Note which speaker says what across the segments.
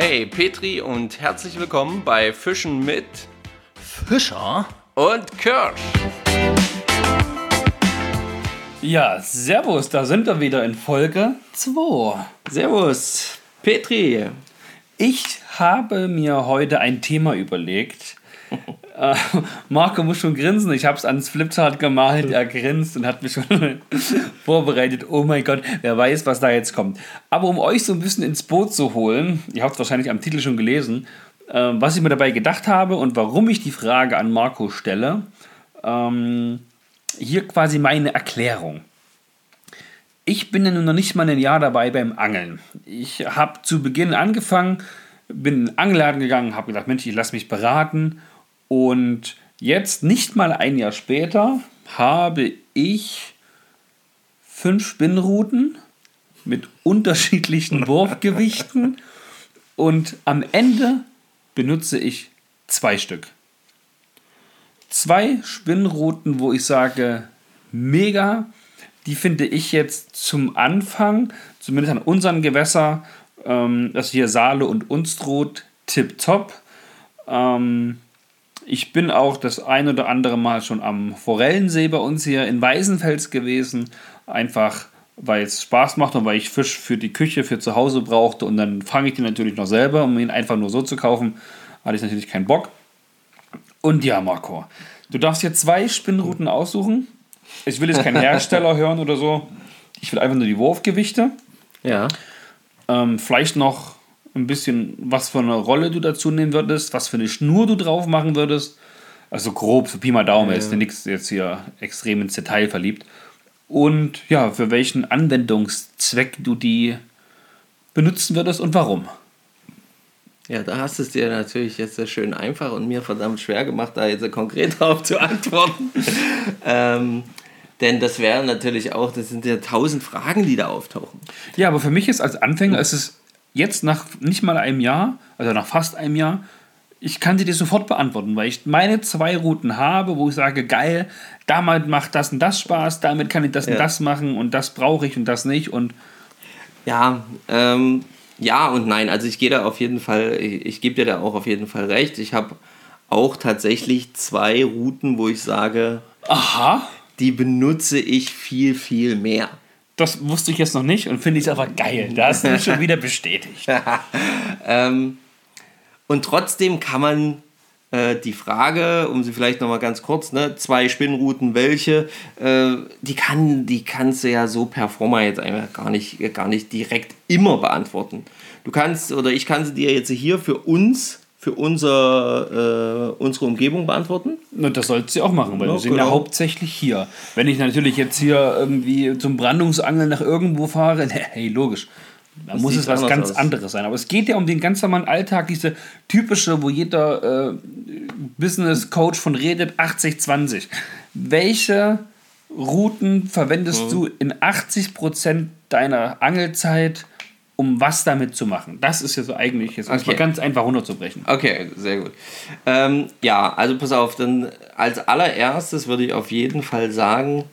Speaker 1: Hey Petri und herzlich willkommen bei Fischen mit
Speaker 2: Fischer
Speaker 1: und Kirsch.
Speaker 2: Ja, Servus, da sind wir wieder in Folge 2.
Speaker 1: Servus, Petri.
Speaker 2: Ich habe mir heute ein Thema überlegt. äh, Marco muss schon grinsen. Ich habe es ans Flipchart gemalt. Er grinst und hat mich schon vorbereitet. Oh mein Gott, wer weiß, was da jetzt kommt. Aber um euch so ein bisschen ins Boot zu holen, ihr habt es wahrscheinlich am Titel schon gelesen, äh, was ich mir dabei gedacht habe und warum ich die Frage an Marco stelle. Ähm, hier quasi meine Erklärung. Ich bin ja nun noch nicht mal ein Jahr dabei beim Angeln. Ich habe zu Beginn angefangen, bin in den Angelladen gegangen, habe gedacht, Mensch, ich lasse mich beraten. Und jetzt, nicht mal ein Jahr später, habe ich fünf Spinnruten mit unterschiedlichen Wurfgewichten und am Ende benutze ich zwei Stück zwei Spinnrouten, wo ich sage, mega. Die finde ich jetzt zum Anfang, zumindest an unseren Gewässer, ähm, das hier Saale und Unstrut, tipptopp. Ähm, ich bin auch das ein oder andere Mal schon am Forellensee bei uns hier in Weißenfels gewesen. Einfach weil es Spaß macht und weil ich Fisch für die Küche, für zu Hause brauchte. Und dann fange ich den natürlich noch selber, um ihn einfach nur so zu kaufen. Hatte ich natürlich keinen Bock. Und ja, Marco, du darfst hier zwei Spinnrouten aussuchen. Ich will jetzt keinen Hersteller hören oder so. Ich will einfach nur die Wurfgewichte.
Speaker 1: Ja.
Speaker 2: Ähm, vielleicht noch ein bisschen, was für eine Rolle du dazu nehmen würdest, was für eine Schnur du drauf machen würdest. Also grob, so Pi mal Daumen, ja. ist nichts jetzt hier extrem ins Detail verliebt. Und ja, für welchen Anwendungszweck du die benutzen würdest und warum.
Speaker 1: Ja, da hast du es dir natürlich jetzt sehr schön einfach und mir verdammt schwer gemacht, da jetzt konkret darauf zu antworten. ähm, denn das wäre natürlich auch, das sind ja tausend Fragen, die da auftauchen.
Speaker 2: Ja, aber für mich ist als Anfänger, ist es jetzt nach nicht mal einem Jahr, also nach fast einem Jahr, ich kann sie dir sofort beantworten, weil ich meine zwei Routen habe, wo ich sage, geil, damit macht das und das Spaß, damit kann ich das ja. und das machen und das brauche ich und das nicht und
Speaker 1: ja, ähm, ja und nein. Also ich gehe da auf jeden Fall, ich, ich gebe dir da auch auf jeden Fall recht. Ich habe auch tatsächlich zwei Routen, wo ich sage,
Speaker 2: aha,
Speaker 1: die benutze ich viel, viel mehr.
Speaker 2: Das wusste ich jetzt noch nicht und finde ich aber geil. Da hast du mich schon wieder bestätigt.
Speaker 1: ähm, und trotzdem kann man äh, die Frage, um sie vielleicht nochmal ganz kurz, ne, zwei Spinnrouten, welche, äh, die, kann, die kannst du ja so per Forma jetzt einfach gar nicht, gar nicht direkt immer beantworten. Du kannst, oder ich kann sie dir jetzt hier für uns für unser, äh, unsere Umgebung beantworten?
Speaker 2: Und das sollst du auch machen, weil ja, wir sind genau. ja hauptsächlich hier. Wenn ich natürlich jetzt hier irgendwie zum Brandungsangeln nach irgendwo fahre, hey, logisch. Da muss es was ganz aus. anderes sein. Aber es geht ja um den ganz normalen Alltag, diese typische, wo jeder äh, Business Coach von redet, 80-20. Welche Routen verwendest mhm. du in 80% deiner Angelzeit, um was damit zu machen? Das ist ja so eigentlich jetzt okay. ganz einfach runterzubrechen.
Speaker 1: Okay, sehr gut. Ähm, ja, also pass auf, dann als allererstes würde ich auf jeden Fall sagen,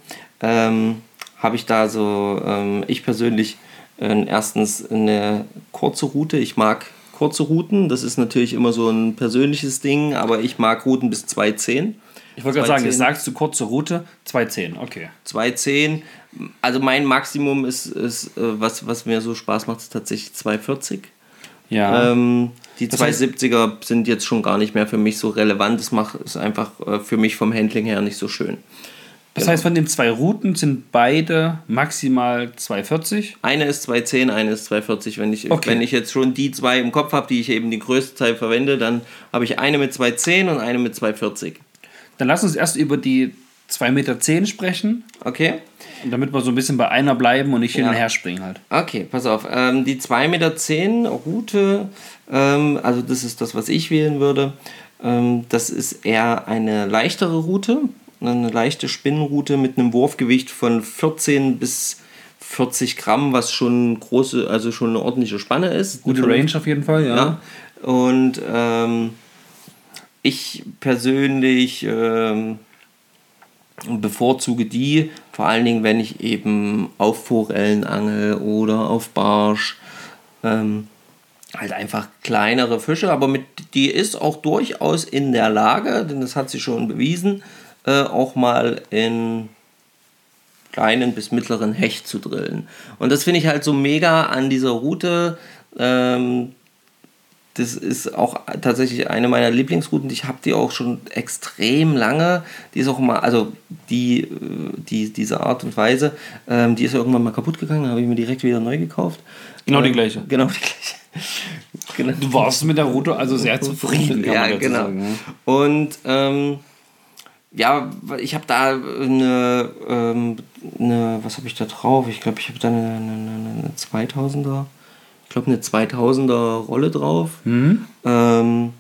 Speaker 1: ähm, habe ich da so, ähm, ich persönlich äh, erstens eine kurze Route. Ich mag kurze Routen. Das ist natürlich immer so ein persönliches Ding, aber ich mag Routen bis 2,10.
Speaker 2: Ich wollte gerade sagen, jetzt sagst du kurze Route, 2,10, okay.
Speaker 1: 2,10. Also mein Maximum ist, ist äh, was, was mir so Spaß macht, ist tatsächlich 2,40. Ja. Ähm, die 270er sind jetzt schon gar nicht mehr für mich so relevant. Das macht es einfach äh, für mich vom Handling her nicht so schön.
Speaker 2: Das genau. heißt, von den zwei Routen sind beide maximal 240?
Speaker 1: Eine ist 210, eine ist 240. Wenn ich, okay. wenn ich jetzt schon die zwei im Kopf habe, die ich eben die größte Zeit verwende, dann habe ich eine mit 210 und eine mit 240.
Speaker 2: Dann lass uns erst über die 2,10 Meter sprechen.
Speaker 1: Okay.
Speaker 2: Damit wir so ein bisschen bei einer bleiben und nicht ja. hin und her springen halt.
Speaker 1: Okay, pass auf. Ähm, die 2,10 Meter Route, ähm, also das ist das, was ich wählen würde. Ähm, das ist eher eine leichtere Route eine leichte Spinnenrute mit einem Wurfgewicht von 14 bis 40 Gramm, was schon große, also schon eine ordentliche Spanne ist.
Speaker 2: Gute Range auf jeden Fall, ja. ja.
Speaker 1: Und ähm, ich persönlich ähm, bevorzuge die, vor allen Dingen, wenn ich eben auf Forellen angel oder auf Barsch. Ähm, halt einfach kleinere Fische, aber mit, die ist auch durchaus in der Lage, denn das hat sie schon bewiesen, äh, auch mal in kleinen bis mittleren Hecht zu drillen. Und das finde ich halt so mega an dieser Route. Ähm, das ist auch tatsächlich eine meiner Lieblingsrouten. Ich habe die auch schon extrem lange. Die ist auch mal, also die, die diese Art und Weise, ähm, die ist irgendwann mal kaputt gegangen, habe ich mir direkt wieder neu gekauft.
Speaker 2: Genau die gleiche.
Speaker 1: Genau die gleiche.
Speaker 2: Genau. Du warst mit der Route also sehr zufrieden, kann
Speaker 1: ja,
Speaker 2: man dazu
Speaker 1: genau.
Speaker 2: sagen. ne?
Speaker 1: Und ähm, ja, ich habe da eine, ähm, eine, was habe ich da drauf? Ich glaube, ich habe da eine, eine, eine 2000er, ich glaube eine 2000er Rolle drauf. Ähm,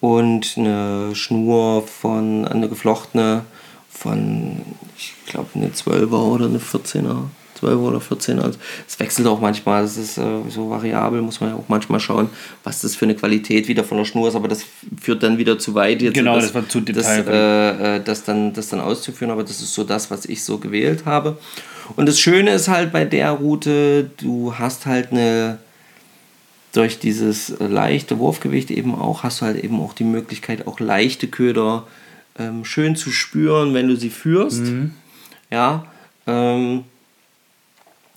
Speaker 1: und eine Schnur von, eine geflochtene von, ich glaube, eine 12er oder eine 14er. 12 oder 14. Also es wechselt auch manchmal, es ist äh, so variabel, muss man ja auch manchmal schauen, was das für eine Qualität wieder von der Schnur ist, aber das führt dann wieder zu weit jetzt.
Speaker 2: Genau, das war zu
Speaker 1: das,
Speaker 2: detailreich.
Speaker 1: äh, äh, das, dann, das dann auszuführen, aber das ist so das, was ich so gewählt habe. Und das Schöne ist halt bei der Route, du hast halt eine, durch dieses leichte Wurfgewicht eben auch, hast du halt eben auch die Möglichkeit, auch leichte Köder ähm, schön zu spüren, wenn du sie führst. Ja. Ähm,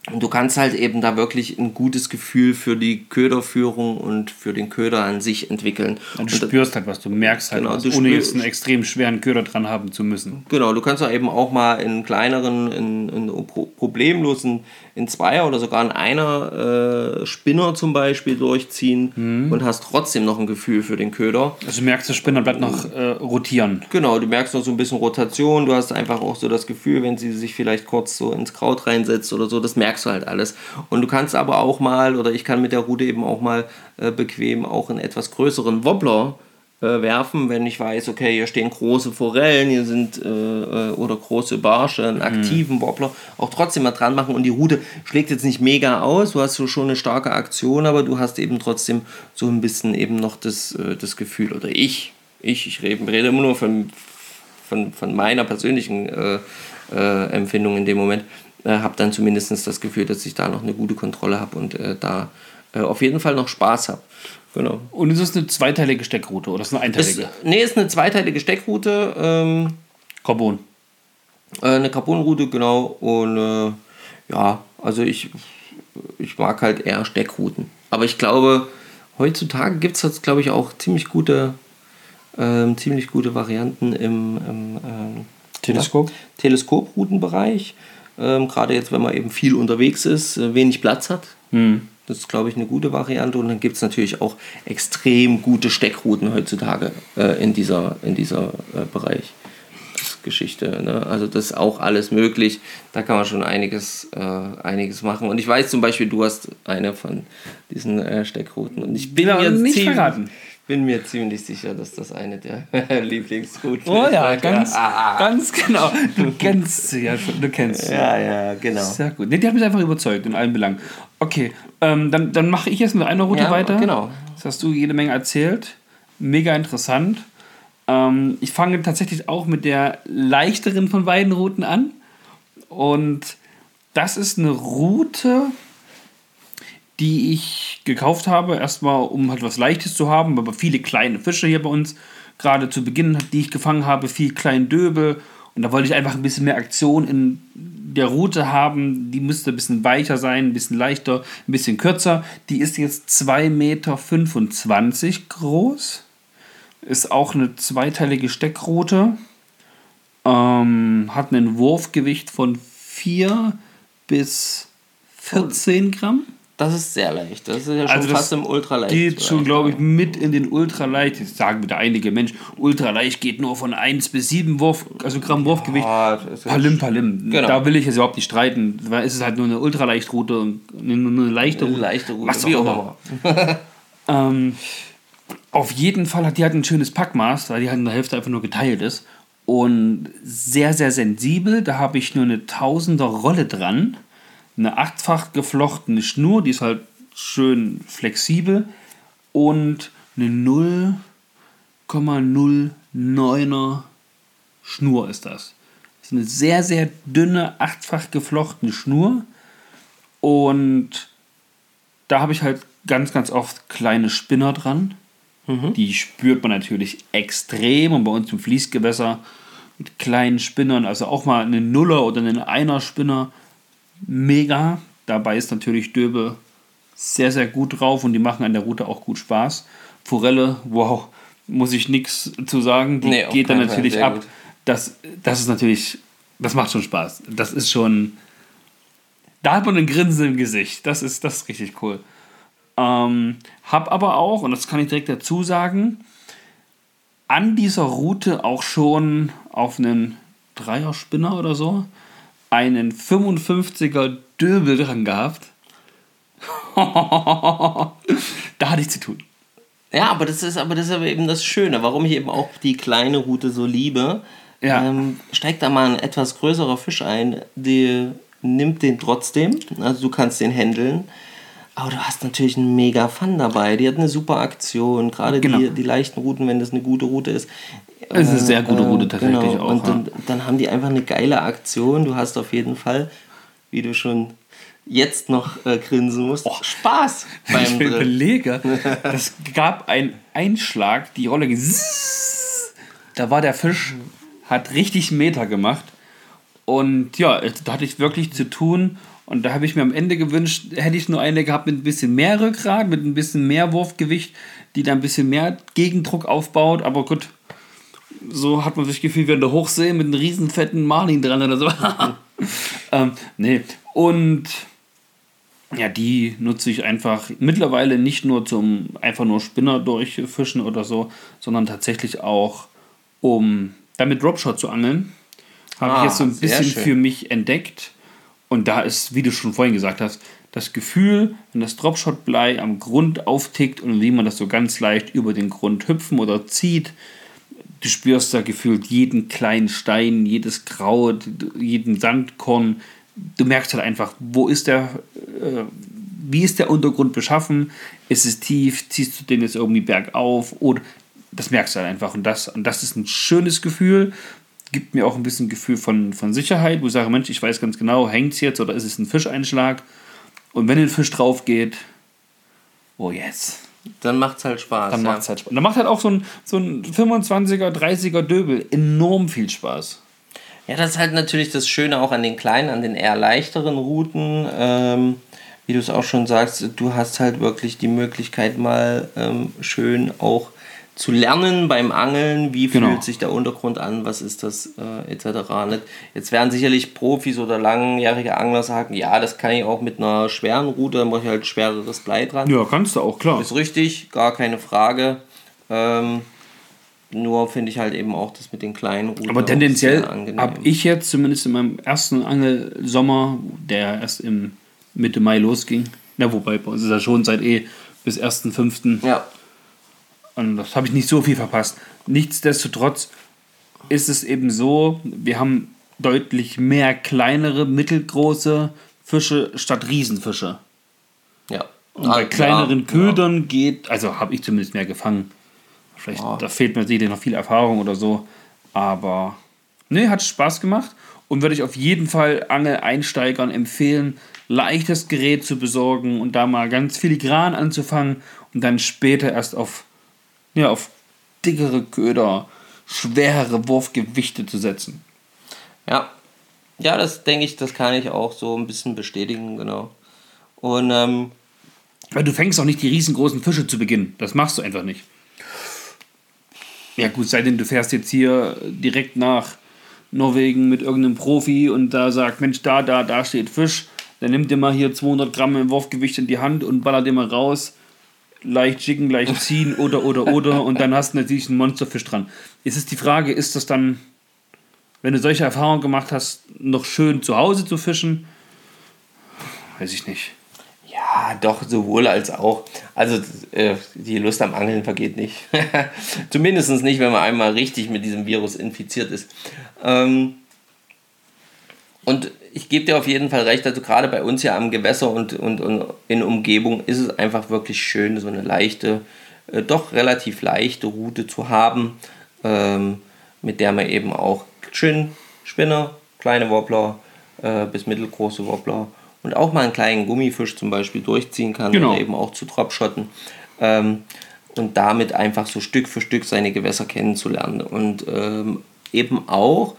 Speaker 1: und du kannst halt eben da wirklich ein gutes Gefühl für die Köderführung und für den Köder an sich entwickeln.
Speaker 2: Du
Speaker 1: Und
Speaker 2: spürst halt was, du merkst halt
Speaker 1: Genau,
Speaker 2: was,
Speaker 1: du
Speaker 2: ohne jetzt einen extrem schweren Köder dran haben zu müssen.
Speaker 1: Genau, du kannst auch eben auch mal in kleineren, in, in pro- problemlosen, in Zweier oder sogar in einer äh, Spinner zum Beispiel durchziehen und hast trotzdem noch ein Gefühl für den Köder.
Speaker 2: Also du merkst, der Spinner bleibt noch äh, rotieren.
Speaker 1: Genau, du merkst noch so ein bisschen Rotation, du hast einfach auch so das Gefühl, wenn sie sich vielleicht kurz so ins Kraut reinsetzt oder so, das merkst du halt alles. Und du kannst aber auch mal, oder ich kann mit der Rute eben auch mal äh, bequem auch einen etwas größeren Wobbler äh, werfen, wenn ich weiß, okay, hier stehen große Forellen, hier sind äh, äh, oder große Barsche, einen aktiven Wobbler, auch trotzdem mal dran machen. Und die Rute schlägt jetzt nicht mega aus, du hast so schon eine starke Aktion, aber du hast eben trotzdem so ein bisschen eben noch das, äh, das Gefühl, oder ich, ich, ich rede, rede immer nur von, von, von meiner persönlichen äh, äh, Empfindung in dem Moment, habe dann zumindest das Gefühl, dass ich da noch eine gute Kontrolle habe und da auf jeden Fall noch Spaß habe. Genau.
Speaker 2: Und ist es eine zweiteilige Steckroute oder ist es eine
Speaker 1: Ist,
Speaker 2: einteilige?
Speaker 1: nee, ist eine zweiteilige Steckroute, ähm,
Speaker 2: Carbon.
Speaker 1: äh, eine Carbonroute, genau. Und äh, ja, also ich, ich mag halt eher Steckrouten. Aber ich glaube, heutzutage gibt es jetzt, glaube ich, auch ziemlich gute, ähm, ziemlich gute Varianten im, im ähm,
Speaker 2: Teleskop?
Speaker 1: Teleskoproutenbereich. Ähm, Gerade jetzt, wenn man eben viel unterwegs ist, äh, wenig Platz hat. Das ist, glaube ich, eine gute Variante. Und dann gibt es natürlich auch extrem gute Steckrouten heutzutage äh, in dieser, in dieser äh, Bereich. Geschichte. Ne? Also das ist auch alles möglich. Da kann man schon einiges, äh, einiges machen. Und ich weiß zum Beispiel, du hast eine von diesen äh, Steckrouten. Und ich bin,
Speaker 2: Ja,
Speaker 1: mir
Speaker 2: nicht
Speaker 1: ziemlich,
Speaker 2: verraten.
Speaker 1: bin mir ziemlich sicher, dass das eine der Lieblingsrouten
Speaker 2: Oh
Speaker 1: ist.
Speaker 2: ja, ganz,
Speaker 1: Ah,
Speaker 2: ganz genau. Du kennst sie ja schon, du kennst sie.
Speaker 1: ja, ja, genau.
Speaker 2: Sehr gut. Nee, die hat mich einfach überzeugt in allen Belangen. Okay, ähm, dann, dann mache ich jetzt mit einer Route
Speaker 1: Ja,
Speaker 2: weiter.
Speaker 1: genau.
Speaker 2: Das hast du jede Menge erzählt. Mega interessant. Ähm, ich fange tatsächlich auch mit der leichteren von beiden Routen an. Und das ist eine Route, die ich gekauft habe. Erstmal, um halt was Leichtes zu haben, aber viele kleine Fische hier bei uns. Gerade zu Beginn, die ich gefangen habe, viel kleinen Döbel. Und da wollte ich einfach ein bisschen mehr Aktion in der Route haben. Die müsste ein bisschen weicher sein, ein bisschen leichter, ein bisschen kürzer. Die ist jetzt 2,25 Meter groß. Ist auch eine zweiteilige Steckroute. Ähm, hat ein Wurfgewicht von 4 bis 14 Gramm.
Speaker 1: Das ist sehr leicht. Das ist ja schon
Speaker 2: Also das
Speaker 1: fast im Ultraleicht.
Speaker 2: Geht schon, glaube ich, mit in den Ultraleicht. Jetzt sagen wieder einige Mensch, Ultraleicht geht nur von 1 bis 7 Wurf, also Gramm Wurfgewicht.
Speaker 1: Ist-
Speaker 2: Palim, Palim.
Speaker 1: Genau.
Speaker 2: Da will ich jetzt überhaupt nicht streiten, weil es ist halt nur eine Ultraleichtroute und eine, nur eine leichte Route.
Speaker 1: leichte Route,
Speaker 2: Was auch immer. ähm, auf jeden Fall hat die halt ein schönes Packmaß, weil die halt in der Hälfte einfach nur geteilt ist. Und sehr, sehr sensibel. Da habe ich nur eine Tausender Rolle dran. Eine achtfach geflochtene Schnur, die ist halt schön flexibel. Und eine 0,09er Schnur ist das. Das ist eine sehr, sehr dünne, achtfach geflochtene Schnur. Und da habe ich halt ganz, ganz oft kleine Spinner dran. Mhm. Die spürt man natürlich extrem und bei uns im Fließgewässer mit kleinen Spinnern, also auch mal eine Nuller oder einen Einer Spinner, mega. Dabei ist natürlich Döbe sehr, sehr gut drauf und die machen an der Route auch gut Spaß. Forelle, wow, muss ich nichts zu sagen. Die nee, geht dann natürlich ab. Das, das ist natürlich, das macht schon Spaß. Das ist schon, da hat man ein Grinsen im Gesicht. Das ist, das ist richtig cool. Ähm, hab aber auch, und das kann ich direkt dazu sagen, an dieser Route auch schon auf einen Dreierspinner oder so einen 55er Döbel dran gehabt. da hatte ich zu tun.
Speaker 1: Ja, aber das ist aber das ist aber eben das Schöne, warum ich eben auch die kleine Route so liebe. Ja. Ähm, steigt da mal ein etwas größerer Fisch ein, die nimmt den trotzdem, also du kannst den handeln. Aber du hast natürlich einen mega Fun dabei. Die hat eine super Aktion. Gerade genau. die, die leichten Routen, wenn das eine gute Route ist.
Speaker 2: Es ist eine sehr gute Route äh, tatsächlich genau. auch.
Speaker 1: Und dann, dann, haben die einfach eine geile Aktion. Du hast auf jeden Fall, wie du schon jetzt noch äh, grinsen musst, oh, Spaß
Speaker 2: beim Ich überlege, es gab einen Einschlag, die Rolle. Da war der Fisch, hat richtig Meter gemacht. Und ja, da hatte ich wirklich zu tun und da habe ich mir am Ende gewünscht, hätte ich nur eine gehabt mit ein bisschen mehr Rückgrat, mit ein bisschen mehr Wurfgewicht, die da ein bisschen mehr Gegendruck aufbaut. Aber gut, so hat man sich gefühlt wie in der Hochsee mit einem riesen fetten Marlin dran oder so. ähm, nee. Und ja, die nutze ich einfach mittlerweile nicht nur zum einfach nur Spinner durchfischen oder so, sondern tatsächlich auch, um damit Dropshot zu angeln. Habe ah, ich jetzt so ein bisschen für mich entdeckt und da ist, wie du schon vorhin gesagt hast, das Gefühl, wenn das Dropshot-Blei am Grund auftickt und wie man das so ganz leicht über den Grund hüpfen oder zieht, du spürst da gefühlt jeden kleinen Stein, jedes Kraut, jeden Sandkorn. Du merkst halt einfach, wo ist der, äh, wie ist der Untergrund beschaffen? Ist es tief? Ziehst du den jetzt irgendwie bergauf? Oder das merkst du halt einfach. Und das, und das ist ein schönes Gefühl gibt mir auch ein bisschen Gefühl von, von Sicherheit, wo ich sage, Mensch, ich weiß ganz genau, hängt es jetzt oder ist es ein Fischeinschlag? Und wenn ein Fisch drauf geht, oh yes.
Speaker 1: Dann macht es halt Spaß.
Speaker 2: Dann ja. macht halt Spaß. Dann macht halt auch so ein, so ein 25er, 30er Döbel enorm viel Spaß.
Speaker 1: Ja, das ist halt natürlich das Schöne auch an den kleinen, an den eher leichteren Routen. Ähm, wie du es auch schon sagst, du hast halt wirklich die Möglichkeit, mal ähm, schön auch zu lernen beim Angeln, wie genau. fühlt sich der Untergrund an, was ist das äh, etc. Jetzt werden sicherlich Profis oder langjährige Angler sagen, ja, das kann ich auch mit einer schweren Route, dann mache ich halt schwereres Blei dran.
Speaker 2: Ja, kannst du auch, klar.
Speaker 1: Ist richtig, gar keine Frage. Ähm, nur finde ich halt eben auch das mit den kleinen
Speaker 2: Routen. Aber tendenziell habe ich jetzt zumindest in meinem ersten Angelsommer, der erst im Mitte Mai losging, ja, wobei bei uns ist er schon seit eh bis 1.5. Ja und das habe ich nicht so viel verpasst. Nichtsdestotrotz ist es eben so, wir haben deutlich mehr kleinere, mittelgroße Fische statt Riesenfische. Ja. Und bei kleineren ja, Ködern ja. geht, also habe ich zumindest mehr gefangen. Vielleicht, oh. da fehlt mir sicher noch viel Erfahrung oder so. Aber ne, hat Spaß gemacht und würde ich auf jeden Fall Angel-Einsteigern empfehlen, leichtes Gerät zu besorgen und da mal ganz filigran anzufangen und dann später erst auf ja, auf dickere Köder, schwerere Wurfgewichte zu setzen.
Speaker 1: Ja, ja, das denke ich, das kann ich auch so ein bisschen bestätigen, genau. Und ähm,
Speaker 2: weil du fängst auch nicht die riesengroßen Fische zu Beginn. Das machst du einfach nicht. Ja gut, sei denn du fährst jetzt hier direkt nach Norwegen mit irgendeinem Profi und da sagt, Mensch, da, da, da steht Fisch. Dann nimm dir mal hier 200 Gramm im Wurfgewicht in die Hand und baller dir mal raus leicht schicken, leicht ziehen oder, oder, oder und dann hast du natürlich einen Monsterfisch dran. Jetzt ist die Frage, ist das dann, wenn du solche Erfahrungen gemacht hast, noch schön zu Hause zu fischen? Weiß ich nicht.
Speaker 1: Ja, doch, sowohl als auch. Also äh, die Lust am Angeln vergeht nicht. Zumindest nicht, wenn man einmal richtig mit diesem Virus infiziert ist. Ähm, und ich gebe dir auf jeden Fall recht, also gerade bei uns ja am Gewässer und, und, und in Umgebung ist es einfach wirklich schön, so eine leichte, äh, doch relativ leichte Route zu haben, ähm, mit der man eben auch schön Spinner, kleine Wobbler äh, bis mittelgroße Wobbler und auch mal einen kleinen Gummifisch zum Beispiel durchziehen kann
Speaker 2: Genau.
Speaker 1: oder eben auch zu Dropshotten. Ähm, und damit einfach so Stück für Stück seine Gewässer kennenzulernen. Und ähm, eben auch,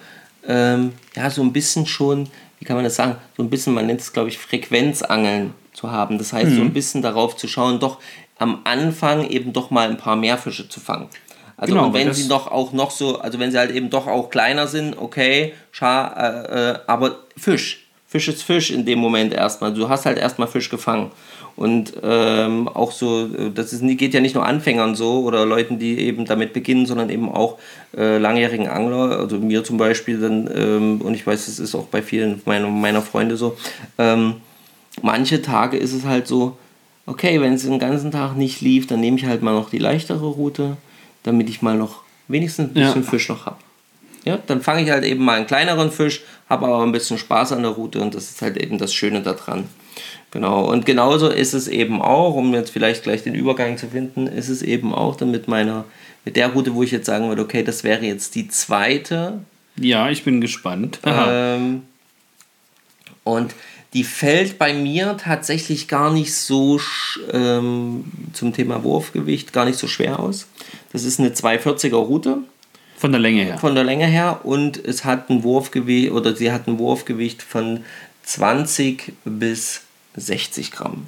Speaker 1: ähm, ja, so ein bisschen schon, wie kann man das sagen, so ein bisschen, man nennt es, glaube ich, Frequenzangeln zu haben. Das heißt, so ein bisschen darauf zu schauen, doch am Anfang eben doch mal ein paar mehr Fische zu fangen. Also
Speaker 2: Genau,
Speaker 1: und wenn sie doch auch noch so, also wenn sie halt eben doch auch kleiner sind, okay, scha äh, äh, aber Fisch. Fisch ist Fisch in dem Moment erstmal. Du hast halt erstmal Fisch gefangen. Und ähm, auch so, äh, das ist, geht ja nicht nur Anfängern so oder Leuten, die eben damit beginnen, sondern eben auch äh, langjährigen Angler, also mir zum Beispiel, dann, ähm, und ich weiß, es ist auch bei vielen meiner, meiner Freunde so, ähm, manche Tage ist es halt so, okay, wenn es den ganzen Tag nicht lief, dann nehme ich halt mal noch die leichtere Route, damit ich mal noch wenigstens ein
Speaker 2: Ja.
Speaker 1: bisschen Fisch noch habe. Ja, dann fange ich halt eben mal einen kleineren Fisch, habe aber ein bisschen Spaß an der Route und das ist halt eben das Schöne daran. Genau, und genauso ist es eben auch, um jetzt vielleicht gleich den Übergang zu finden, ist es eben auch dann mit meiner, mit der Route, wo ich jetzt sagen würde, okay, das wäre jetzt die zweite,
Speaker 2: Ja, ich bin gespannt.
Speaker 1: Ähm, und die fällt bei mir tatsächlich gar nicht so ähm, zum Thema Wurfgewicht gar nicht so schwer aus. Das ist eine 240er Route
Speaker 2: Von der Länge her.
Speaker 1: von der Länge her und es hat ein Wurfgewicht oder sie hat ein Wurfgewicht von 20 bis 60 Gramm.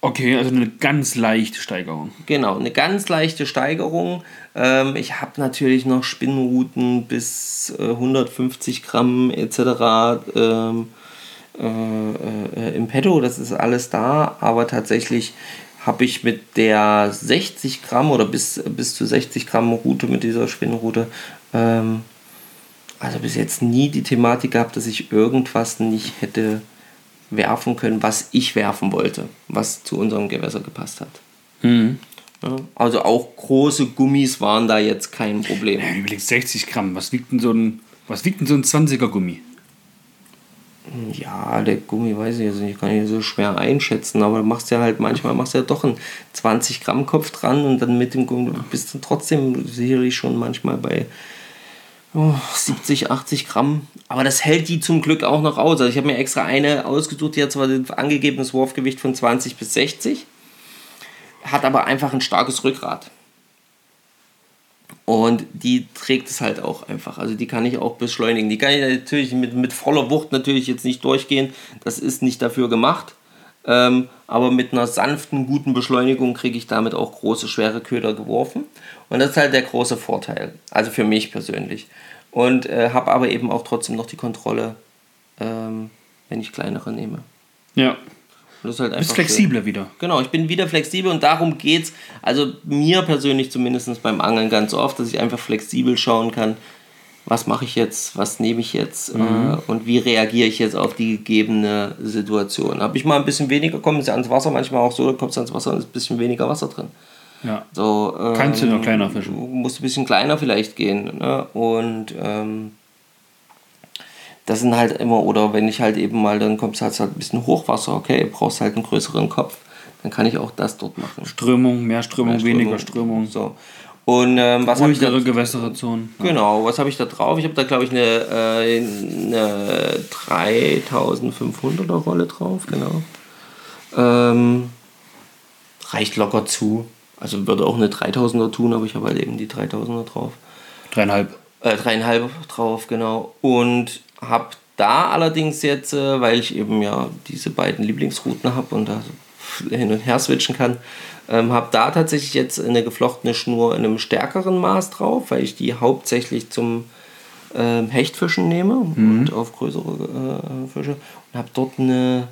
Speaker 2: Okay, also eine ganz leichte Steigerung.
Speaker 1: Genau, eine ganz leichte Steigerung. Ähm, ich habe natürlich noch Spinnruten bis äh, 150 Gramm etc. Ähm, äh, äh, im Petto, das ist alles da, aber tatsächlich habe ich mit der 60 Gramm oder bis, bis zu 60 Gramm Route mit dieser Spinnrute ähm, also bis jetzt nie die Thematik gehabt, dass ich irgendwas nicht hätte werfen können, was ich werfen wollte, was zu unserem Gewässer gepasst hat.
Speaker 2: Mhm.
Speaker 1: Ja, also auch große Gummis waren da jetzt kein Problem.
Speaker 2: Ja, überleg 60 Gramm. Was wiegt denn so ein, was wiegt denn so ein 20er Gummi?
Speaker 1: Ja, der Gummi weiß ich jetzt nicht, kann ich so schwer einschätzen, aber machst ja halt manchmal machst ja doch einen 20 Gramm Kopf dran und dann mit dem Gummi bist du trotzdem sicherlich schon manchmal bei oh, 70, 80 Gramm. Aber das hält die zum Glück auch noch aus. Also ich habe mir extra eine ausgesucht, die hat zwar ein angegebenes Wurfgewicht von 20 bis 60, hat aber einfach ein starkes Rückgrat. Und die trägt es halt auch einfach. Also die kann ich auch beschleunigen. Die kann ich natürlich mit, mit voller Wucht natürlich jetzt nicht durchgehen. Das ist nicht dafür gemacht. Ähm, aber mit einer sanften, guten Beschleunigung kriege ich damit auch große, schwere Köder geworfen. Und das ist halt der große Vorteil. Also für mich persönlich. Und äh, habe aber eben auch trotzdem noch die Kontrolle, ähm, wenn ich kleinere nehme.
Speaker 2: Ja.
Speaker 1: Das ist halt
Speaker 2: Bist
Speaker 1: einfach schön.
Speaker 2: flexibler wieder.
Speaker 1: Genau, ich bin wieder flexibel und darum geht's. Also mir persönlich zumindest beim Angeln ganz oft, dass ich einfach flexibel schauen kann, was mache ich jetzt, was nehme ich jetzt äh, und wie reagiere ich jetzt auf die gegebene Situation. Habe ich mal ein bisschen weniger, kommen sie ans Wasser, manchmal auch so, da kommt es ans Wasser und ist ein bisschen weniger Wasser drin.
Speaker 2: Ja.
Speaker 1: So, ähm,
Speaker 2: Kannst du noch kleiner fischen.
Speaker 1: Musst ein bisschen kleiner vielleicht gehen. Ne? Und ähm, das sind halt immer, oder wenn ich halt eben mal, dann kommt es halt, halt ein bisschen Hochwasser, okay, brauchst halt einen größeren Kopf, dann kann ich auch das dort machen.
Speaker 2: Strömung, mehr Strömung,
Speaker 1: Mehr
Speaker 2: weniger Strömung.
Speaker 1: So. Und ähm, was habe ich da
Speaker 2: Ruhigere Gewässerzonen.
Speaker 1: Genau, was habe ich da drauf? Ich habe da, glaube ich, eine, äh, eine 3500er Rolle drauf, genau. Ähm, reicht locker zu. Also würde auch eine 3000er tun, aber ich habe halt eben die 3000er drauf.
Speaker 2: Dreieinhalb.
Speaker 1: Äh, dreieinhalb drauf, genau. Und habe da allerdings jetzt, äh, weil ich eben ja diese beiden Lieblingsrouten habe und da hin und her switchen kann, ähm, habe da tatsächlich jetzt eine geflochtene Schnur in einem stärkeren Maß drauf, weil ich die hauptsächlich zum ähm, Hechtfischen nehme und auf größere äh, Fische und habe dort eine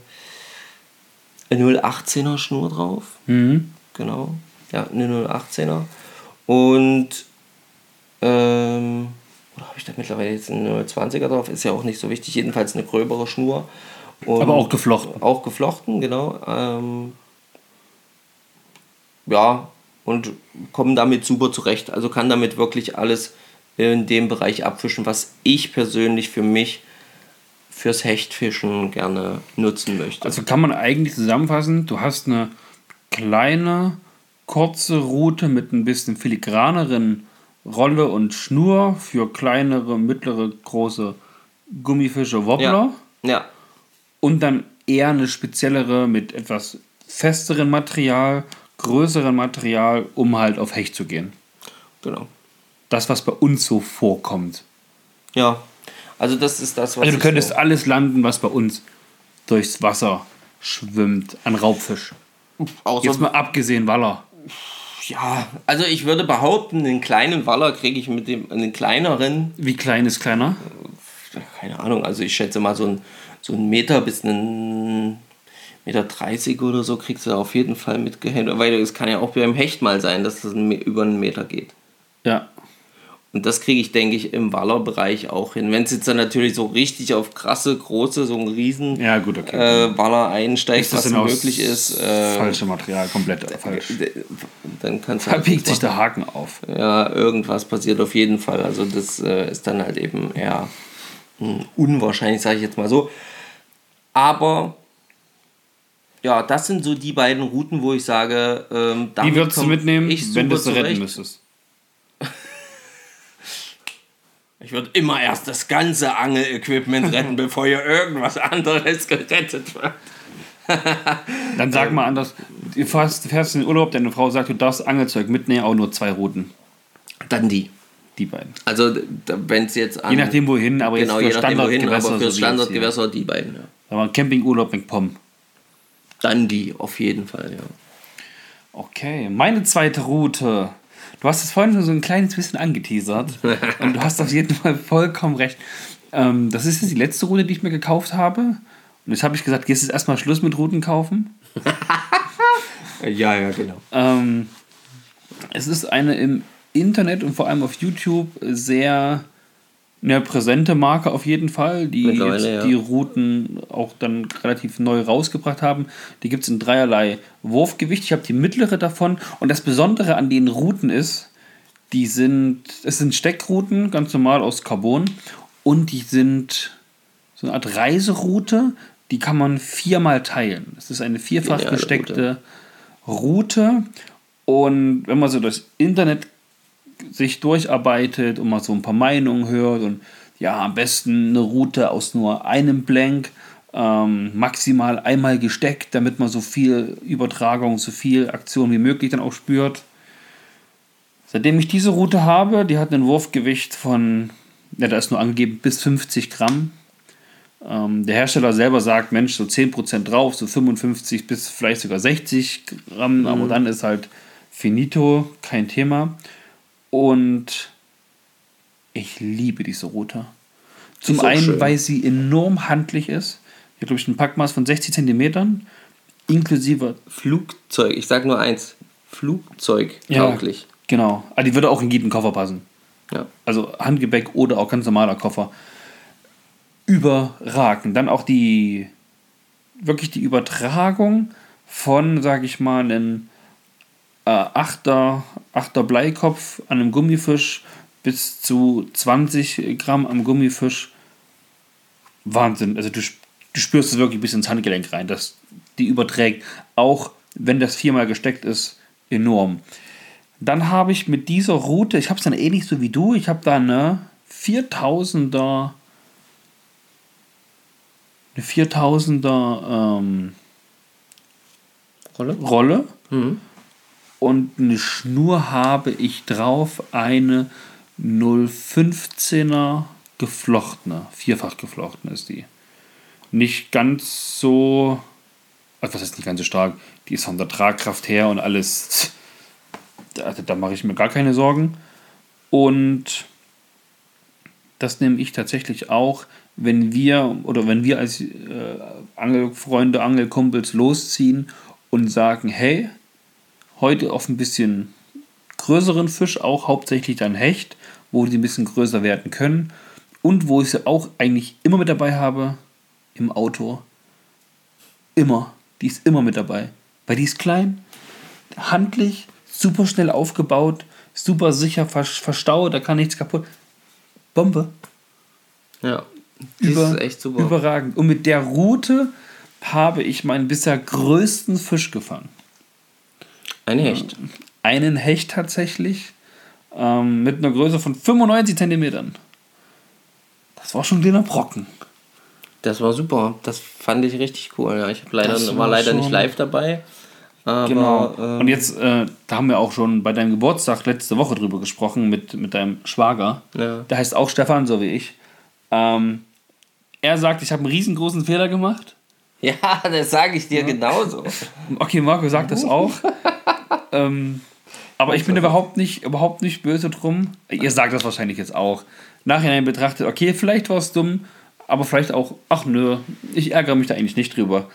Speaker 1: 0,18er Schnur drauf.
Speaker 2: Mhm.
Speaker 1: Genau. Ja, eine 018er. Und ähm, oder habe ich da mittlerweile jetzt eine 020er drauf? Ist ja auch nicht so wichtig. Jedenfalls eine gröbere Schnur. Und
Speaker 2: Aber auch geflochten.
Speaker 1: Auch geflochten, genau. Ähm, ja, und komme damit super zurecht. Also kann damit wirklich alles in dem Bereich abfischen, was ich persönlich für mich fürs Hechtfischen gerne nutzen möchte.
Speaker 2: Also kann man eigentlich zusammenfassen, du hast eine kleine, kurze Route mit ein bisschen filigraneren Rolle und Schnur für kleinere, mittlere, große Gummifische, Wobbler.
Speaker 1: ja, ja,
Speaker 2: Und dann eher eine speziellere mit etwas festerem Material, größerem Material, um halt auf Hecht zu gehen.
Speaker 1: Genau.
Speaker 2: Das, was bei uns so vorkommt.
Speaker 1: Ja, also das ist das, was
Speaker 2: Also du könntest
Speaker 1: so,
Speaker 2: alles landen, was bei uns durchs Wasser schwimmt an Raubfisch.
Speaker 1: außer,
Speaker 2: Jetzt mal abgesehen Waller.
Speaker 1: Ja, also ich würde behaupten, einen kleinen Waller kriege ich mit dem, einen kleineren,
Speaker 2: Wie klein ist kleiner?
Speaker 1: keine Ahnung, also ich schätze mal so ein, so ein Meter bis einen Meter 30 oder so kriegst du auf jeden Fall mitgehängt, weil es kann ja auch beim Hecht mal sein, dass das über einen Meter geht.
Speaker 2: Ja.
Speaker 1: Und das kriege ich, denke ich, im Wallerbereich auch hin. Wenn es jetzt dann natürlich so richtig auf krasse, große, so ein riesen
Speaker 2: Ja, gut, okay.
Speaker 1: äh, Waller einsteigt, was möglich ist, äh,
Speaker 2: falsche Material, komplett falsch.
Speaker 1: dann kannst
Speaker 2: Da
Speaker 1: halt
Speaker 2: biegt sich der Haken auf.
Speaker 1: Ja, irgendwas passiert auf jeden Fall. Also das äh, ist dann halt eben eher hm, unwahrscheinlich, sage ich jetzt mal so. Aber ja, das sind so die beiden Routen, wo ich sage, ähm, damit
Speaker 2: würdest du mitnehmen, wenn du es retten müsstest?
Speaker 1: Ich würde immer erst das ganze Angel-Equipment retten, bevor hier irgendwas anderes gerettet wird.
Speaker 2: Dann sag mal anders, du fährst, fährst in den Urlaub, deine Frau sagt, du darfst Angelzeug mitnehmen, auch nur zwei Routen.
Speaker 1: Dann die.
Speaker 2: Die beiden.
Speaker 1: Also wenn es jetzt an...
Speaker 2: Je nachdem wohin, aber
Speaker 1: genau,
Speaker 2: jetzt
Speaker 1: je
Speaker 2: für
Speaker 1: wohin, aber
Speaker 2: Standardgewässer.
Speaker 1: für
Speaker 2: so.
Speaker 1: Standardgewässer die beiden, ja.
Speaker 2: Aber ein Campingurlaub mit Pom.
Speaker 1: Dann die, auf jeden Fall, ja.
Speaker 2: Okay, meine zweite Route. Du hast es vorhin schon so ein kleines bisschen angeteasert. und du hast auf jeden Fall vollkommen recht. Ähm, das ist jetzt die letzte Route, die ich mir gekauft habe. Und jetzt habe ich gesagt, jetzt ist erstmal Schluss mit Routen kaufen.
Speaker 1: Ja, ja, genau.
Speaker 2: Ähm, es ist eine im Internet und vor allem auf YouTube sehr eine präsente Marke auf jeden Fall, die
Speaker 1: ja.
Speaker 2: die Routen auch dann relativ neu rausgebracht haben. Die gibt es in dreierlei Wurfgewicht. Ich habe die mittlere davon. Und das Besondere an den Routen ist, die sind, es sind Steckrouten, ganz normal aus Carbon. Und die sind so eine Art Reiseroute, die kann man viermal teilen. Es ist eine vierfach gesteckte Route. Und wenn man so das Internet sich durcharbeitet und mal so ein paar Meinungen hört und ja, am besten eine Route aus nur einem Blank, ähm, maximal einmal gesteckt, damit man so viel Übertragung, so viel Aktion wie möglich dann auch spürt. Seitdem ich diese Route habe, die hat ein Wurfgewicht von, ja, da ist nur angegeben, bis 50 Gramm. Ähm, der Hersteller selber sagt, Mensch, so 10% drauf, so 55 bis vielleicht sogar 60 Gramm, aber dann ist halt finito, kein Thema. Und ich liebe diese Route. Zum einen,
Speaker 1: schön.
Speaker 2: weil sie enorm handlich ist. Ich habe, glaube ich, ein Packmaß von 60 Zentimetern, inklusive
Speaker 1: Flugzeug, ich sag nur eins, Flugzeug tauglich.
Speaker 2: Genau. Aber die würde auch in jeden Koffer passen.
Speaker 1: Ja.
Speaker 2: Also Handgepäck oder auch ganz normaler Koffer. Überragend. Dann auch die, wirklich die Übertragung von, sage ich mal, einem äh, Achter, Achter Bleikopf an einem Gummifisch bis zu 20 Gramm am Gummifisch. Wahnsinn. Also du, du spürst es wirklich bis ins Handgelenk rein, dass die überträgt. Auch wenn das viermal gesteckt ist, enorm. Dann habe ich mit dieser Route, ich habe es dann ähnlich so wie du, ich habe da eine 4000er, eine 4000er ähm,
Speaker 1: Rolle?
Speaker 2: Rolle
Speaker 1: Mhm.
Speaker 2: Und eine Schnur habe ich drauf, eine 015er geflochtene, vierfach geflochten ist die. Nicht ganz so, also was heißt nicht ganz so stark, die ist von der Tragkraft her und alles, da, da mache ich mir gar keine Sorgen. Und das nehme ich tatsächlich auch, wenn wir oder wenn wir als äh, Angelfreunde, Angelkumpels losziehen und sagen, hey, heute auf ein bisschen größeren Fisch, auch hauptsächlich dann Hecht, wo die ein bisschen größer werden können und wo ich sie auch eigentlich immer mit dabei habe im Auto. Immer. Die ist immer mit dabei. Weil die ist klein, handlich, super schnell aufgebaut, super sicher vers- verstaut, da kann nichts kaputt. Bombe.
Speaker 1: Ja. Die
Speaker 2: Über,
Speaker 1: ist echt super.
Speaker 2: Überragend. Und mit der Route habe ich meinen bisher größten Fisch gefangen.
Speaker 1: Ein Hecht.
Speaker 2: Einen Hecht tatsächlich ähm, mit einer Größe von 95 Zentimetern. Das war schon ein kleiner Brocken.
Speaker 1: Das war super. Das fand ich richtig cool. Ja, ich leider, war
Speaker 2: war
Speaker 1: leider nicht live dabei. Aber,
Speaker 2: Genau.
Speaker 1: ähm,
Speaker 2: Und jetzt, äh, da haben wir auch schon bei deinem Geburtstag letzte Woche drüber gesprochen mit, mit deinem Schwager.
Speaker 1: Ja.
Speaker 2: Der heißt auch Stefan, so wie ich. Ähm, er sagt, ich habe einen riesengroßen Fehler gemacht.
Speaker 1: Ja, das sage ich dir genauso.
Speaker 2: Okay, Marco sagt das auch. Ähm, aber ich bin überhaupt nicht, überhaupt nicht böse drum. Ihr sagt das wahrscheinlich jetzt auch. Nachhinein betrachtet, okay, vielleicht war es dumm, aber vielleicht auch, ach nö, ich ärgere mich da eigentlich nicht drüber.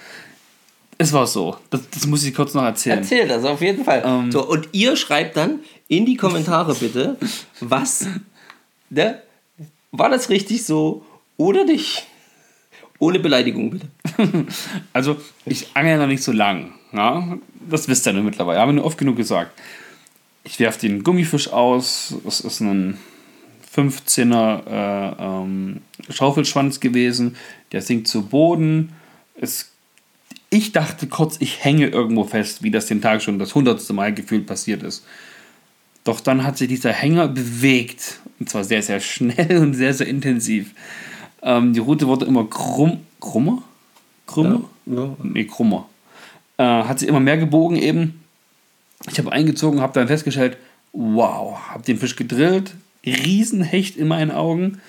Speaker 2: Es war so. Das, das muss ich kurz noch erzählen.
Speaker 1: Erzähl das auf jeden Fall.
Speaker 2: Ähm.
Speaker 1: so, und ihr schreibt dann in die Kommentare bitte, was, ne? War das richtig so oder nicht? Ohne Beleidigung bitte.
Speaker 2: Also, ich angel noch nicht so lang. Ja? Das wisst ihr nur mittlerweile. Haben wir nur oft genug gesagt. Ich werfe den Gummifisch aus. Das ist ein 15er äh, ähm, Schaufelschwanz gewesen. Der sinkt zu Boden. Es, ich dachte kurz, ich hänge irgendwo fest, wie das den Tag schon das hundertste Mal gefühlt passiert ist. Doch dann hat sich dieser Hänger bewegt. Und zwar sehr, sehr schnell und sehr, sehr intensiv. Ähm, die Route wurde immer krumm, krummer? Krümmer?
Speaker 1: Ja.
Speaker 2: Nee, krummer. Äh, hat sie immer mehr gebogen eben. Ich habe eingezogen, habe dann festgestellt, wow, habe den Fisch gedrillt, Riesenhecht in meinen Augen.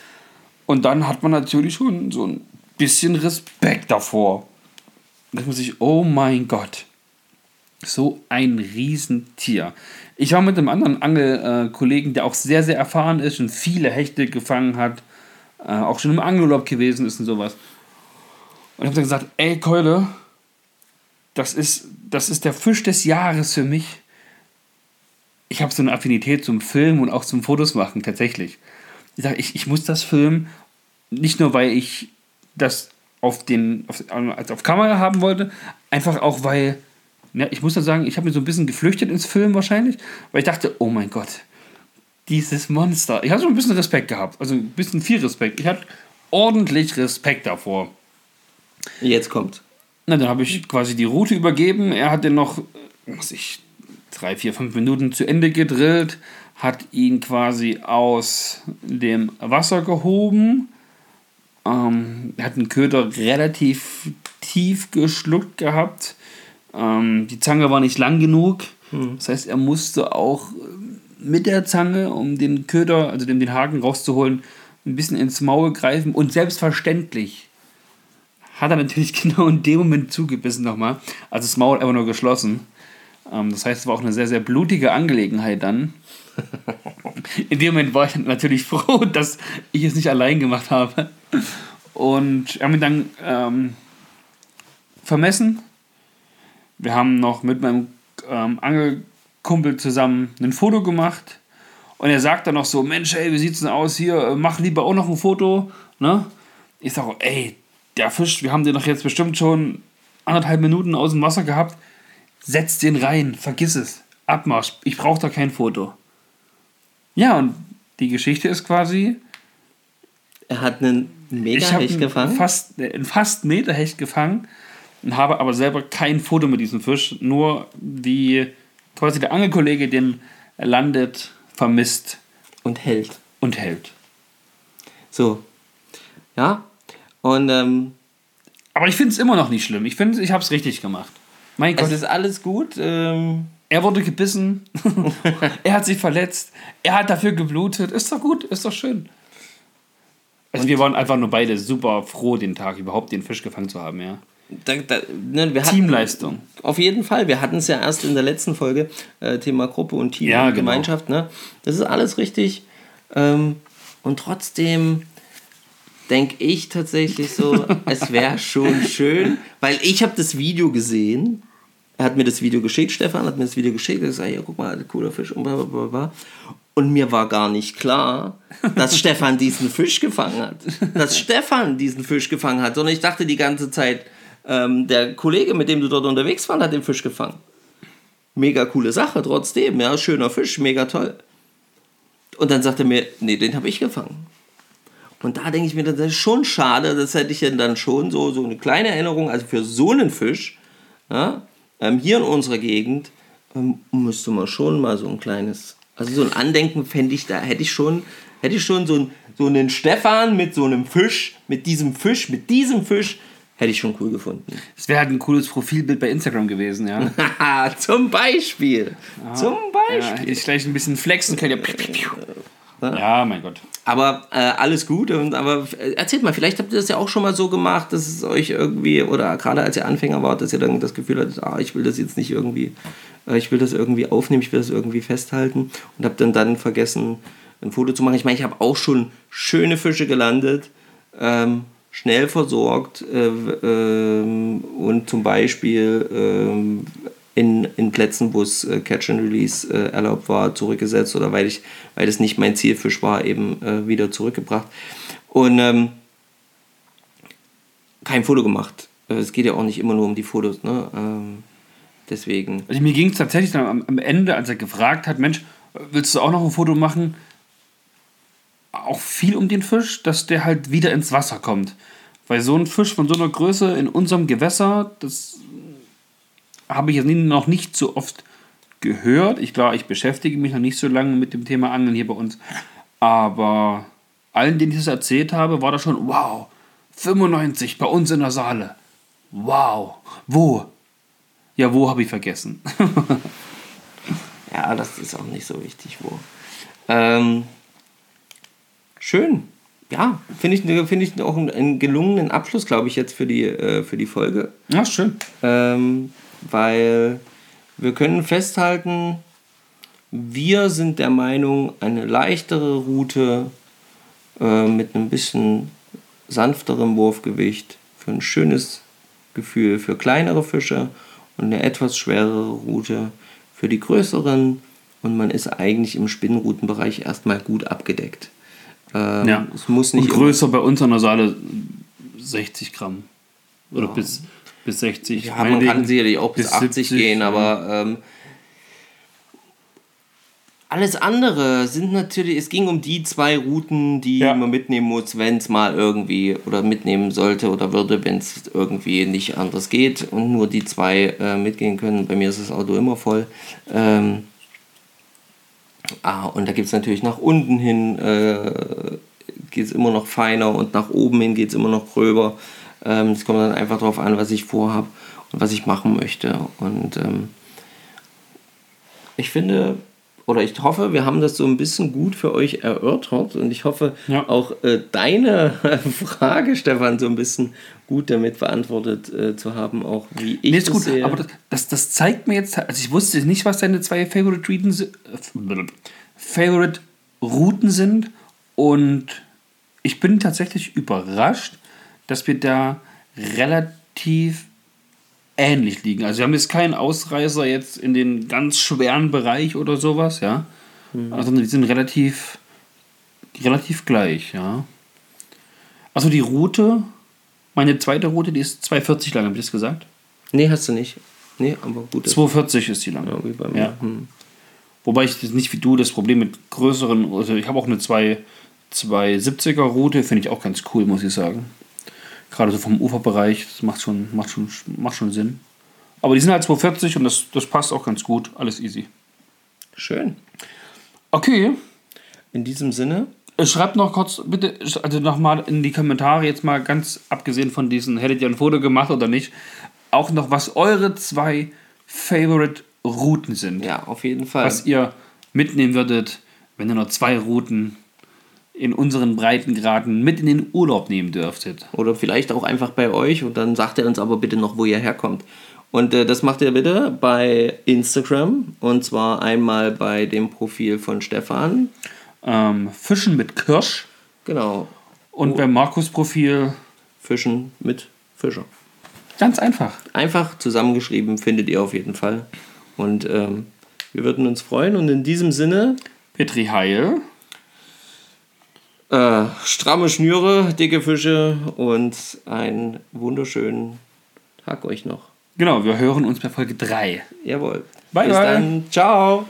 Speaker 2: Und dann hat man natürlich schon so ein bisschen Respekt davor. Da muss ich, oh mein Gott, so ein Riesentier. Ich war mit einem anderen Angelkollegen, der auch sehr, sehr erfahren ist und viele Hechte gefangen hat, äh, auch schon im Angelurlaub gewesen ist und sowas. Und ich habe dann gesagt, ey Keule, das ist, das ist der Fisch des Jahres für mich. Ich habe so eine Affinität zum Film und auch zum Fotos machen, tatsächlich. Ich sage, ich, ich muss das filmen, nicht nur, weil ich das auf, den, auf, also auf Kamera haben wollte, einfach auch, weil, ja, ich muss dann sagen, ich habe mir so ein bisschen geflüchtet ins Film wahrscheinlich, weil ich dachte, oh mein Gott, dieses Monster. Ich habe so ein bisschen Respekt gehabt, also ein bisschen viel Respekt. Ich hatte ordentlich Respekt davor.
Speaker 1: Jetzt kommt.
Speaker 2: Na, dann habe ich quasi die Route übergeben. Er hat den noch, was ich, drei, vier, fünf Minuten zu Ende gedrillt, hat ihn quasi aus dem Wasser gehoben. Ähm, hat den Köder relativ tief geschluckt gehabt. Ähm, die Zange war nicht lang genug. Das heißt, er musste auch mit der Zange, um den Köder, also den, den Haken rauszuholen, ein bisschen ins Maul greifen. Und selbstverständlich hat er natürlich genau in dem Moment zugebissen nochmal. Also das Maul einfach nur geschlossen. Ähm, das heißt, es war auch eine sehr, sehr blutige Angelegenheit dann. In dem Moment war ich natürlich froh, dass ich es nicht allein gemacht habe. Und wir haben ihn dann ähm, vermessen. Wir haben noch mit meinem ähm, Angelkumpel zusammen ein Foto gemacht. Und er sagt dann noch so, Mensch, ey, wie sieht's denn aus hier? Mach lieber auch noch ein Foto. Ne? Ich sage, ey, der Fisch, wir haben den doch jetzt bestimmt schon anderthalb Minuten aus dem Wasser gehabt. Setz den rein, vergiss es. Abmarsch, ich brauche da kein Foto. Ja, und die Geschichte ist quasi,
Speaker 1: Er hat einen
Speaker 2: ich
Speaker 1: mega
Speaker 2: habe
Speaker 1: Hecht gefangen.
Speaker 2: fast, äh, einen fast Meter Hecht gefangen und habe aber selber kein Foto mit diesem Fisch, nur wie quasi der Angelkollege den landet, vermisst
Speaker 1: und hält.
Speaker 2: und hält.
Speaker 1: So. Ja. Und ähm,
Speaker 2: Aber ich finde es immer noch nicht schlimm. Ich finde, ich habe es richtig gemacht. Mein Gott.
Speaker 1: es ist alles gut. Ähm,
Speaker 2: Er wurde gebissen. er hat sich verletzt. Er hat dafür geblutet. Ist doch gut, ist doch schön. Also wir waren einfach nur beide super froh, den Tag überhaupt den Fisch gefangen zu haben, ja.
Speaker 1: da, da, ne, wir hatten,
Speaker 2: Teamleistung.
Speaker 1: Auf jeden Fall. Wir hatten es ja erst in der letzten Folge, äh, Thema Gruppe und Team
Speaker 2: Ja,
Speaker 1: und
Speaker 2: genau.
Speaker 1: Gemeinschaft. Ne? Das ist alles richtig. Ähm, und trotzdem denke ich tatsächlich so, es wäre schon schön, weil ich habe das Video gesehen. Er hat mir das Video geschickt, Stefan hat mir das Video geschickt. Er hat gesagt, ja, guck mal, cooler Fisch und bla bla bla, bla. Und mir war gar nicht klar, dass Stefan diesen Fisch gefangen hat. Dass Stefan diesen Fisch gefangen hat. Sondern ich dachte die ganze Zeit, ähm, der Kollege, mit dem du dort unterwegs warst, hat den Fisch gefangen. Mega coole Sache, trotzdem. Ja, schöner Fisch, mega toll. Und dann sagt er mir, nee, den habe ich gefangen. Und da denke ich mir, das ist schon schade, das hätte ich ja dann schon so, so eine kleine Erinnerung, also für so einen Fisch, ja, ähm, hier in unserer Gegend, ähm, müsste man schon mal so ein kleines, also so ein Andenken fände ich, da hätte ich schon hätte ich schon so, ein, so einen Stefan mit so einem Fisch, mit diesem Fisch, mit diesem Fisch, hätte ich schon cool gefunden.
Speaker 2: Das wäre halt ein cooles Profilbild bei Instagram gewesen, ja.
Speaker 1: Zum Beispiel. Zum
Speaker 2: Ja,
Speaker 1: Beispiel.
Speaker 2: hätte ich gleich ein bisschen flexen können. Ja, ja mein Gott.
Speaker 1: Aber äh, alles gut. Und, aber äh, erzählt mal, vielleicht habt ihr das ja auch schon mal so gemacht, dass es euch irgendwie, oder gerade als ihr Anfänger wart, dass ihr dann das Gefühl hattet, ah, ich will das jetzt nicht irgendwie, äh, ich will das irgendwie aufnehmen, ich will das irgendwie festhalten und habt dann dann vergessen, ein Foto zu machen. Ich meine, ich habe auch schon schöne Fische gelandet, ähm, schnell versorgt äh, ähm, und zum Beispiel ähm, in, in Plätzen, wo es äh, Catch and Release äh, erlaubt war, zurückgesetzt oder weil ich, weil es nicht mein Zielfisch war, eben äh, wieder zurückgebracht. Und ähm, kein Foto gemacht. Äh, Es geht ja auch nicht immer nur um die Fotos, ne? Ähm, deswegen.
Speaker 2: Also mir ging es tatsächlich dann am, am Ende, als er gefragt hat, Mensch, willst du auch noch ein Foto machen? Auch viel um den Fisch, dass der halt wieder ins Wasser kommt. Weil so ein Fisch von so einer Größe in unserem Gewässer, das habe ich jetzt noch nicht so oft gehört. Ich glaube, ich beschäftige mich noch nicht so lange mit dem Thema Angeln hier bei uns. Aber allen, denen ich das erzählt habe, war das schon, wow, 95 bei uns in der Saale. Wow. Wo? Ja, wo habe ich vergessen?
Speaker 1: Ja, das ist auch nicht so wichtig, wo. Ähm, schön. Ja, finde ich, find ich auch einen, gelungenen Abschluss, glaube ich, jetzt für die, äh, für die Folge.
Speaker 2: Ja, schön.
Speaker 1: Ähm, weil wir können festhalten, wir sind der Meinung, eine leichtere Route äh, mit einem bisschen sanfterem Wurfgewicht für ein schönes Gefühl für kleinere Fische und eine etwas schwerere Route für die größeren und man ist eigentlich im Spinnrutenbereich erstmal gut abgedeckt. Ähm,
Speaker 2: Ja.
Speaker 1: Es muss
Speaker 2: Und
Speaker 1: nicht immer-
Speaker 2: größer bei uns an der Saale 60 Gramm. Oder bis, bis 60.
Speaker 1: Ja, man kann sicherlich auch bis, 80 gehen,
Speaker 2: ja.
Speaker 1: aber ähm, alles andere sind natürlich, es ging um die zwei Routen, die
Speaker 2: Ja.
Speaker 1: man mitnehmen muss, wenn es mal irgendwie oder mitnehmen sollte oder würde, wenn es irgendwie nicht anders geht und nur die zwei äh, mitgehen können. Bei mir ist das Auto immer voll. Ähm, ah, und da gibt es natürlich nach unten hin, äh, geht es immer noch feiner und nach oben hin geht es immer noch gröber. Ähm, Es kommt dann einfach darauf an, was ich vorhabe und was ich machen möchte. Und ähm, ich finde, oder ich hoffe, wir haben das so ein bisschen gut für euch erörtert und ich hoffe
Speaker 2: Ja.
Speaker 1: auch äh, deine Frage, Stefan, so ein bisschen gut damit beantwortet äh, zu haben, auch wie ich
Speaker 2: Nee, ist
Speaker 1: das
Speaker 2: gut,
Speaker 1: sehe.
Speaker 2: aber das, das, das zeigt mir jetzt, also ich wusste nicht, was deine zwei Favorite Routen, äh, Favorite Routen sind und ich bin tatsächlich überrascht, dass wir da relativ ähnlich liegen. Also wir haben jetzt keinen Ausreißer jetzt in den ganz schweren Bereich oder sowas, ja. Also die sind relativ, relativ gleich, ja. Also die Route, meine zweite Route, die ist 240 lang, habe ich das gesagt?
Speaker 1: nee, hast du nicht. Nee, aber gut. das-
Speaker 2: 240 ist die lang.
Speaker 1: Ja, wie bei mir.
Speaker 2: Ja.
Speaker 1: Hm.
Speaker 2: Wobei ich das nicht wie du das Problem mit größeren, also ich habe auch eine 2, 270er Route, finde ich auch ganz cool, muss ich sagen. Gerade so vom Uferbereich, das macht schon, macht schon, macht schon Sinn. Aber die sind halt 240 und das, das passt auch ganz gut, alles easy.
Speaker 1: Schön.
Speaker 2: Okay,
Speaker 1: In diesem Sinne,
Speaker 2: äh, schreibt noch kurz, bitte, also nochmal in die Kommentare, jetzt mal ganz abgesehen von diesen, hättet ihr ein Foto gemacht oder nicht, auch noch, was eure zwei Favorite Routen sind.
Speaker 1: ja, auf jeden Fall.
Speaker 2: was ihr mitnehmen würdet, wenn ihr noch zwei Routen in unseren Breitengraden mit in den Urlaub nehmen dürftet.
Speaker 1: Oder vielleicht auch einfach bei euch und dann sagt ihr uns aber bitte noch, wo ihr herkommt. Und äh, das macht ihr bitte bei Instagram und zwar einmal bei dem Profil von Stefan.
Speaker 2: Ähm, Fischen mit Kirsch
Speaker 1: Genau.
Speaker 2: und beim Markus-Profil
Speaker 1: Fischen mit Fischer.
Speaker 2: ganz einfach.
Speaker 1: Einfach zusammengeschrieben findet ihr auf jeden Fall. Und ähm, wir würden uns freuen. Und in diesem Sinne,
Speaker 2: Petri Heil.
Speaker 1: Äh, stramme Schnüre, dicke Fische und einen wunderschönen Tag euch noch.
Speaker 2: Genau, wir hören uns bei Folge 3.
Speaker 1: Jawohl.
Speaker 2: Bye,
Speaker 1: Bis
Speaker 2: bye.
Speaker 1: dann. Ciao.